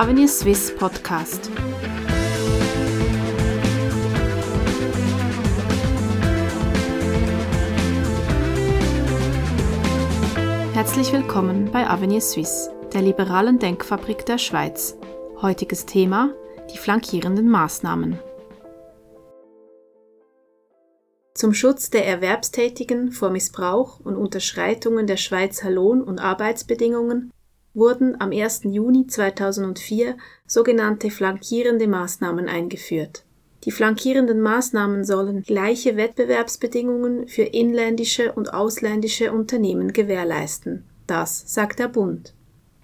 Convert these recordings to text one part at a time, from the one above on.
Avenir Swiss Podcast. Herzlich willkommen bei Avenir Suisse, der liberalen Denkfabrik der Schweiz. Heutiges Thema: die flankierenden Maßnahmen. Zum Schutz der Erwerbstätigen vor Missbrauch und Unterschreitungen der Schweizer Lohn- und Arbeitsbedingungen wurden am 1. Juni 2004 sogenannte flankierende Maßnahmen eingeführt. Die flankierenden Maßnahmen sollen gleiche Wettbewerbsbedingungen für inländische und ausländische Unternehmen gewährleisten. Das sagt der Bund.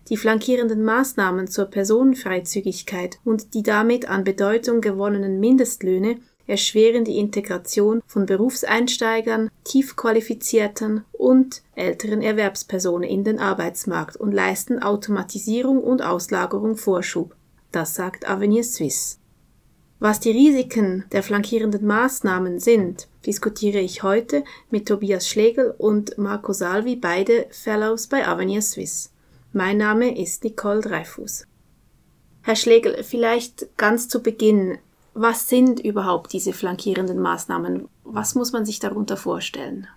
Die flankierenden Maßnahmen zur Personenfreizügigkeit und die damit an Bedeutung gewonnenen Mindestlöhne erschweren die Integration von Berufseinsteigern, tiefqualifizierten und älteren Erwerbspersonen in den Arbeitsmarkt und leisten Automatisierung und Auslagerung Vorschub. Das sagt Avenir Suisse. Was die Risiken der flankierenden Maßnahmen sind, diskutiere ich heute mit Tobias Schlegel und Marco Salvi, beide Fellows bei Avenir Suisse. Mein Name ist Nicole Dreyfus. Herr Schlegel, vielleicht ganz zu Beginn, was sind überhaupt diese flankierenden Maßnahmen? Was muss man sich darunter vorstellen?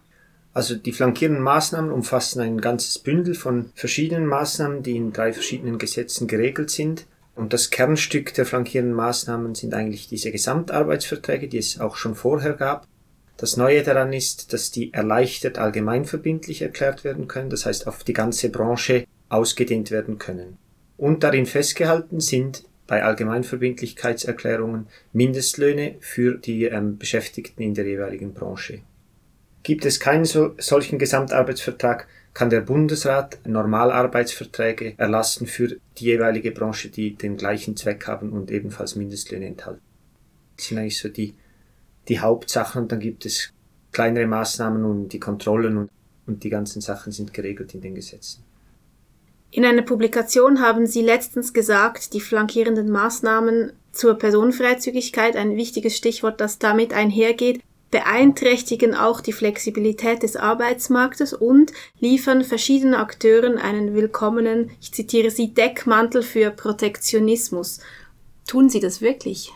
Also die flankierenden Maßnahmen umfassen ein ganzes Bündel von verschiedenen Maßnahmen, die in drei verschiedenen Gesetzen geregelt sind. Und das Kernstück der flankierenden Maßnahmen sind eigentlich diese Gesamtarbeitsverträge, die es auch schon vorher gab. Das Neue daran ist, dass die erleichtert allgemeinverbindlich erklärt werden können, das heißt auf die ganze Branche ausgedehnt werden können. Und darin festgehalten sind bei Allgemeinverbindlichkeitserklärungen Mindestlöhne für die ähm, Beschäftigten in der jeweiligen Branche. Gibt es keinen so, solchen Gesamtarbeitsvertrag, kann der Bundesrat Normalarbeitsverträge erlassen für die jeweilige Branche, die den gleichen Zweck haben und ebenfalls Mindestlöhne enthalten. Das sind eigentlich so die, die Hauptsachen und dann gibt es kleinere Maßnahmen und die Kontrollen und, und die ganzen Sachen sind geregelt in den Gesetzen. In einer Publikation haben Sie letztens gesagt, die flankierenden Maßnahmen zur Personenfreizügigkeit, ein wichtiges Stichwort, das damit einhergeht, beeinträchtigen auch die Flexibilität des Arbeitsmarktes und liefern verschiedenen Akteuren einen willkommenen, ich zitiere Sie, Deckmantel für Protektionismus. Tun Sie das wirklich?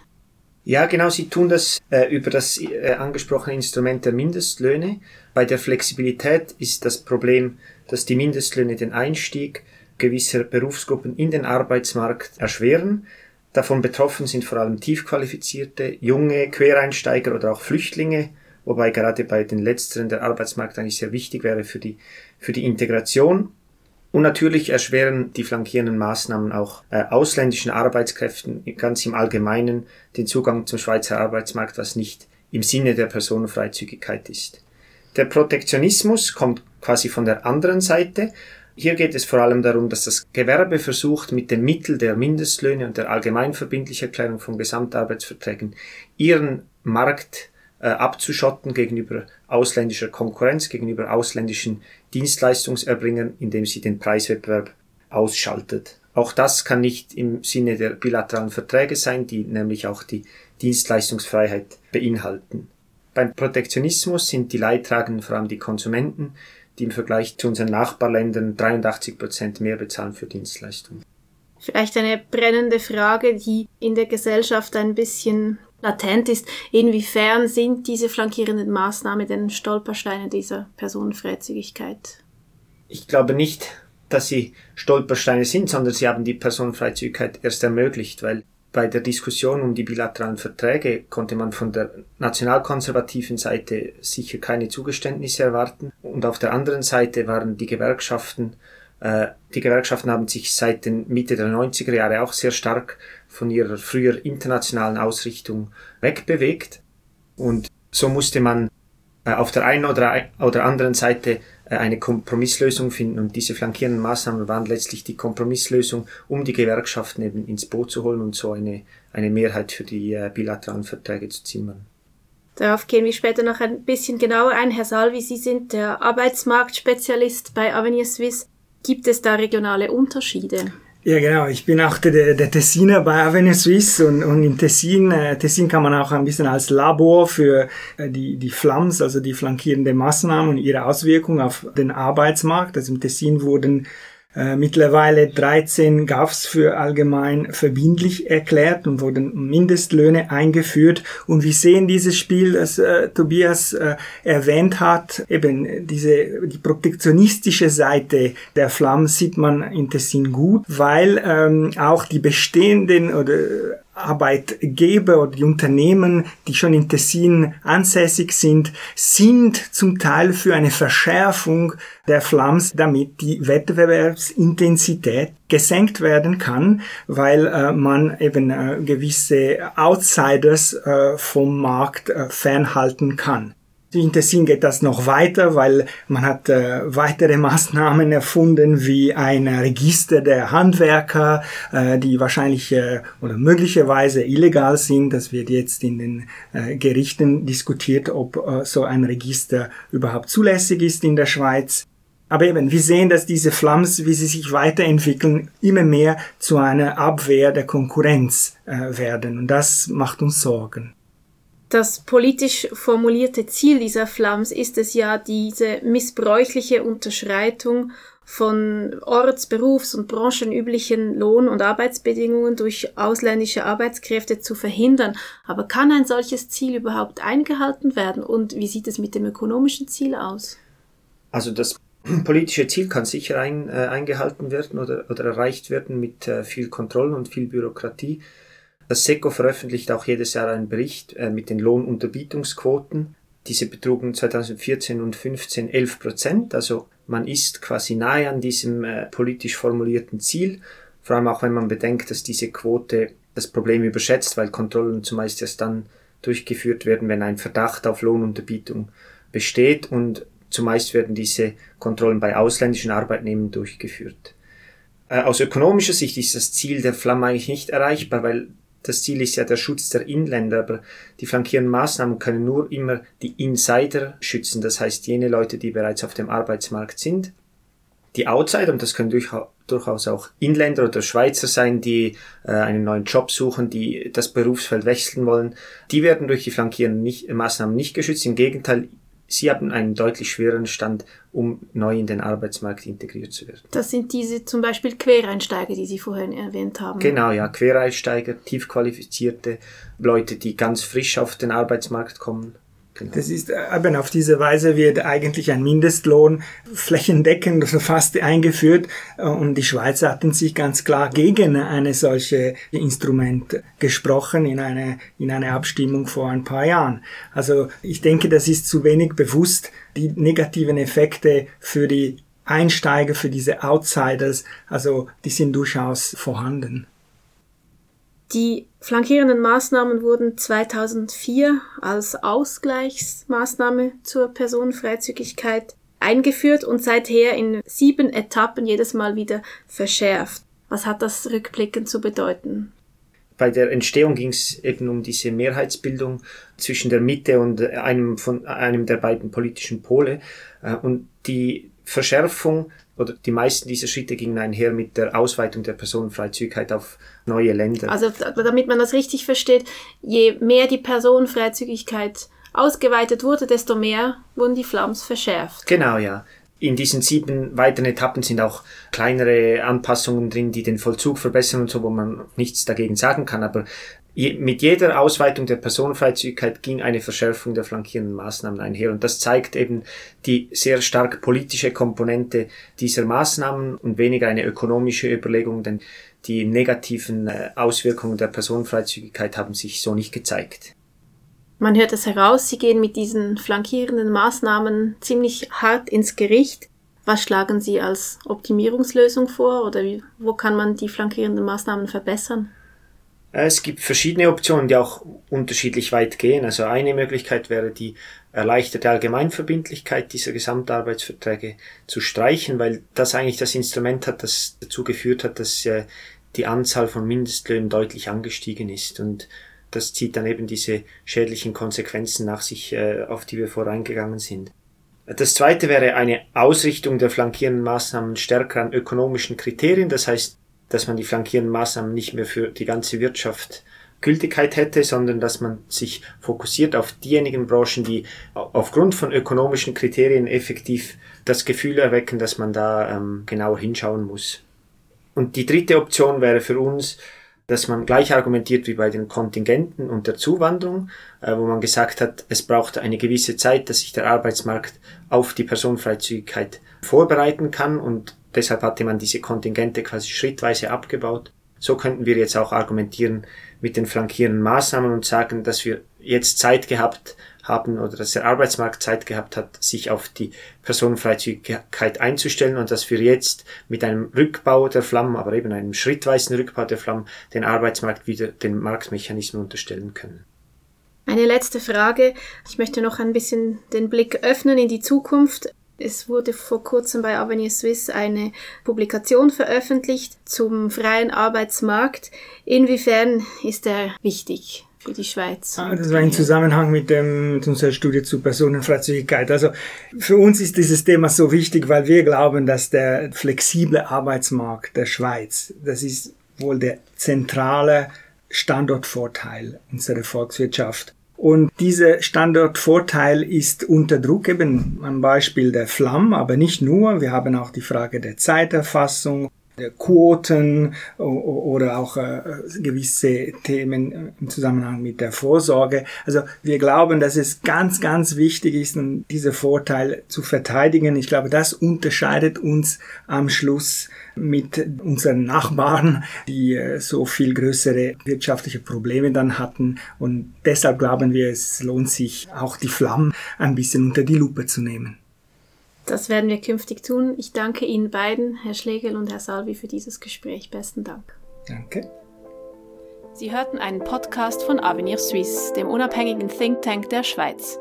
Ja, genau, Sie tun das äh, über das äh, angesprochene Instrument der Mindestlöhne. Bei der Flexibilität ist das Problem, dass die Mindestlöhne den Einstieg gewisser Berufsgruppen in den Arbeitsmarkt erschweren. Davon betroffen sind vor allem tiefqualifizierte, junge Quereinsteiger oder auch Flüchtlinge, wobei gerade bei den letzteren der Arbeitsmarkt eigentlich sehr wichtig wäre für die, für die Integration. Und natürlich erschweren die flankierenden Maßnahmen auch äh, ausländischen Arbeitskräften ganz im Allgemeinen den Zugang zum Schweizer Arbeitsmarkt, was nicht im Sinne der Personenfreizügigkeit ist. Der Protektionismus kommt quasi von der anderen Seite hier geht es vor allem darum, dass das Gewerbe versucht, mit dem Mittel der Mindestlöhne und der Allgemeinverbindlicherklärung von Gesamtarbeitsverträgen ihren Markt äh, abzuschotten gegenüber ausländischer Konkurrenz, gegenüber ausländischen Dienstleistungserbringern, indem sie den Preiswettbewerb ausschaltet. Auch das kann nicht im Sinne der bilateralen Verträge sein, die nämlich auch die Dienstleistungsfreiheit beinhalten. Beim Protektionismus sind die Leidtragenden vor allem die Konsumenten, die im Vergleich zu unseren Nachbarländern 83 Prozent mehr bezahlen für Dienstleistungen. Vielleicht eine brennende Frage, die in der Gesellschaft ein bisschen latent ist. Inwiefern sind diese flankierenden Maßnahmen denn Stolpersteine dieser Personenfreizügigkeit? Ich glaube nicht, dass sie Stolpersteine sind, sondern sie haben die Personenfreizügigkeit erst ermöglicht, weil bei der Diskussion um die bilateralen Verträge konnte man von der nationalkonservativen Seite sicher keine Zugeständnisse erwarten. Und auf der anderen Seite waren die Gewerkschaften, äh, die Gewerkschaften haben sich seit den Mitte der 90er Jahre auch sehr stark von ihrer früher internationalen Ausrichtung wegbewegt. Und so musste man äh, auf der einen oder, oder anderen Seite eine Kompromisslösung finden. Und diese flankierenden Maßnahmen waren letztlich die Kompromisslösung, um die Gewerkschaften eben ins Boot zu holen und so eine, eine Mehrheit für die äh, bilateralen Verträge zu zimmern. Darauf gehen wir später noch ein bisschen genauer ein. Herr Salvi, Sie sind der Arbeitsmarktspezialist bei Avenir Suisse. Gibt es da regionale Unterschiede? Ja, genau. Ich bin auch der, der Tessiner bei Avenue Suisse und, und in Tessin, äh, Tessin kann man auch ein bisschen als Labor für äh, die, die Flams, also die flankierende Maßnahmen und ihre Auswirkungen auf den Arbeitsmarkt. Also im Tessin wurden Äh, mittlerweile 13 GAFs für allgemein verbindlich erklärt und wurden Mindestlöhne eingeführt. Und wir sehen dieses Spiel, das äh, Tobias äh, erwähnt hat, eben diese die protektionistische Seite der Flamm sieht man in Tessin gut, weil ähm, auch die bestehenden oder Arbeitgeber oder die Unternehmen, die schon in Tessin ansässig sind, sind zum Teil für eine Verschärfung der Flams, damit die Wettbewerbsintensität gesenkt werden kann, weil äh, man eben äh, gewisse Outsiders äh, vom Markt äh, fernhalten kann. In Tessin geht das noch weiter, weil man hat äh, weitere Maßnahmen erfunden, wie ein Register der Handwerker, äh, die wahrscheinlich äh, oder möglicherweise illegal sind. Das wird jetzt in den äh, Gerichten diskutiert, ob äh, so ein Register überhaupt zulässig ist in der Schweiz. Aber eben, wir sehen, dass diese Flams, wie sie sich weiterentwickeln, immer mehr zu einer Abwehr der Konkurrenz äh, werden. Und das macht uns Sorgen. Das politisch formulierte Ziel dieser Flams ist es ja, diese missbräuchliche Unterschreitung von orts-, berufs- und branchenüblichen Lohn- und Arbeitsbedingungen durch ausländische Arbeitskräfte zu verhindern. Aber kann ein solches Ziel überhaupt eingehalten werden? Und wie sieht es mit dem ökonomischen Ziel aus? Also das politische Ziel kann sicher ein, äh, eingehalten werden oder, oder erreicht werden mit äh, viel Kontrolle und viel Bürokratie. Das SECO veröffentlicht auch jedes Jahr einen Bericht äh, mit den Lohnunterbietungsquoten. Diese betrugen 2014 und 2015 11 Prozent. Also man ist quasi nahe an diesem äh, politisch formulierten Ziel. Vor allem auch wenn man bedenkt, dass diese Quote das Problem überschätzt, weil Kontrollen zumeist erst dann durchgeführt werden, wenn ein Verdacht auf Lohnunterbietung besteht und zumeist werden diese Kontrollen bei ausländischen Arbeitnehmern durchgeführt. Äh, aus ökonomischer Sicht ist das Ziel der Flamme eigentlich nicht erreichbar, weil das Ziel ist ja der Schutz der Inländer, aber die flankierenden Maßnahmen können nur immer die Insider schützen, das heißt jene Leute, die bereits auf dem Arbeitsmarkt sind. Die Outsider, und das können durchaus auch Inländer oder Schweizer sein, die äh, einen neuen Job suchen, die das Berufsfeld wechseln wollen, die werden durch die flankierenden Maßnahmen nicht geschützt. Im Gegenteil, sie haben einen deutlich schwereren Stand, um neu in den Arbeitsmarkt integriert zu werden. Das sind diese zum Beispiel Quereinsteiger, die Sie vorhin erwähnt haben. Genau, ja, Quereinsteiger, tiefqualifizierte Leute, die ganz frisch auf den Arbeitsmarkt kommen. Genau. Das ist äh, eben auf diese Weise wird eigentlich ein Mindestlohn flächendeckend fast eingeführt äh, und die Schweizer hatten sich ganz klar gegen eine solche Instrument gesprochen in eine in eine Abstimmung vor ein paar Jahren. Also ich denke, das ist zu wenig bewusst die negativen Effekte für die Einsteiger, für diese Outsiders, also die sind durchaus vorhanden. Die flankierenden Maßnahmen wurden 2004 als Ausgleichsmaßnahme zur Personenfreizügigkeit eingeführt und seither in sieben Etappen jedes Mal wieder verschärft. Was hat das rückblickend zu bedeuten? Bei der Entstehung ging es eben um diese Mehrheitsbildung zwischen der Mitte und einem von einem der beiden politischen Pole. Äh, und die Verschärfung oder die meisten dieser Schritte gingen einher mit der Ausweitung der Personenfreizügigkeit auf neue Länder. Also damit man das richtig versteht, je mehr die Personenfreizügigkeit ausgeweitet wurde, desto mehr wurden die Flams verschärft. Genau, ja. In diesen sieben weiteren Etappen sind auch kleinere Anpassungen drin, die den Vollzug verbessern und so, wo man nichts dagegen sagen kann. Aber mit jeder Ausweitung der Personenfreizügigkeit ging eine Verschärfung der flankierenden Maßnahmen einher. Und das zeigt eben die sehr stark politische Komponente dieser Maßnahmen und weniger eine ökonomische Überlegung, denn die negativen äh, Auswirkungen der Personenfreizügigkeit haben sich so nicht gezeigt. Man hört es heraus, Sie gehen mit diesen flankierenden Maßnahmen ziemlich hart ins Gericht. Was schlagen Sie als Optimierungslösung vor oder wie, wo kann man die flankierenden Maßnahmen verbessern? Äh, es gibt verschiedene Optionen, die auch unterschiedlich weit gehen. Also eine Möglichkeit wäre die erleichterte Allgemeinverbindlichkeit dieser Gesamtarbeitsverträge zu streichen, weil das eigentlich das Instrument hat, das dazu geführt hat, dass äh, die Anzahl von Mindestlöhnen deutlich angestiegen ist. Und das zieht dann eben diese schädlichen Konsequenzen nach sich, äh, auf die wir voreingegangen sind. Das zweite wäre eine Ausrichtung der flankierenden Maßnahmen stärker an ökonomischen Kriterien. Das heißt, dass man die flankierenden Maßnahmen nicht mehr für die ganze Wirtschaft Gültigkeit hätte, sondern dass man sich fokussiert auf diejenigen Branchen, die aufgrund von ökonomischen Kriterien effektiv das Gefühl erwecken, dass man da ähm, genauer hinschauen muss. Und die dritte Option wäre für uns, dass man gleich argumentiert wie bei den Kontingenten und der Zuwanderung, äh, wo man gesagt hat, es braucht eine gewisse Zeit, dass sich der Arbeitsmarkt auf die Personenfreizügigkeit vorbereiten kann und deshalb hatte man diese Kontingente quasi schrittweise abgebaut. So könnten wir jetzt auch argumentieren mit den flankierenden Maßnahmen und sagen, dass wir jetzt Zeit gehabt haben oder dass der Arbeitsmarkt Zeit gehabt hat, sich auf die Personenfreizügigkeit einzustellen und dass wir jetzt mit einem Rückbau der Flammen, aber eben einem schrittweisen Rückbau der Flammen, den Arbeitsmarkt wieder den Marktmechanismen unterstellen können. Eine letzte Frage. Ich möchte noch ein bisschen den Blick öffnen in die Zukunft. Es wurde vor kurzem bei Avenir Swiss eine Publikation veröffentlicht zum freien Arbeitsmarkt. Inwiefern ist er wichtig? Für die Schweiz. Ah, das war im Zusammenhang mit, dem, mit unserer Studie zu Personenfreizügigkeit. Also für uns ist dieses Thema so wichtig, weil wir glauben, dass der flexible Arbeitsmarkt der Schweiz, das ist wohl der zentrale Standortvorteil unserer Volkswirtschaft. Und dieser Standortvorteil ist unter Druck eben am Beispiel der Flamm, aber nicht nur. Wir haben auch die Frage der Zeiterfassung Quoten oder auch äh, gewisse Themen im Zusammenhang mit der Vorsorge. Also wir glauben, dass es ganz, ganz wichtig ist, diese Vorteil zu verteidigen. Ich glaube, das unterscheidet uns am Schluss mit unseren Nachbarn, die äh, so viel größere wirtschaftliche Probleme dann hatten. Und deshalb glauben wir, es lohnt sich auch die Flammen ein bisschen unter die Lupe zu nehmen. Das werden wir künftig tun. Ich danke Ihnen beiden, Herr Schlegel und Herr Salvi, für dieses Gespräch. Besten Dank. Danke. Sie hörten einen Podcast von Avenir Suisse, dem unabhängigen Think Tank der Schweiz.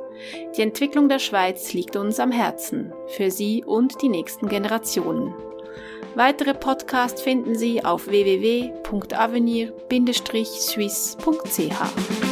Die Entwicklung der Schweiz liegt uns am Herzen, für Sie und die nächsten Generationen. Weitere Podcasts finden Sie auf www.avenir-suisse.ch.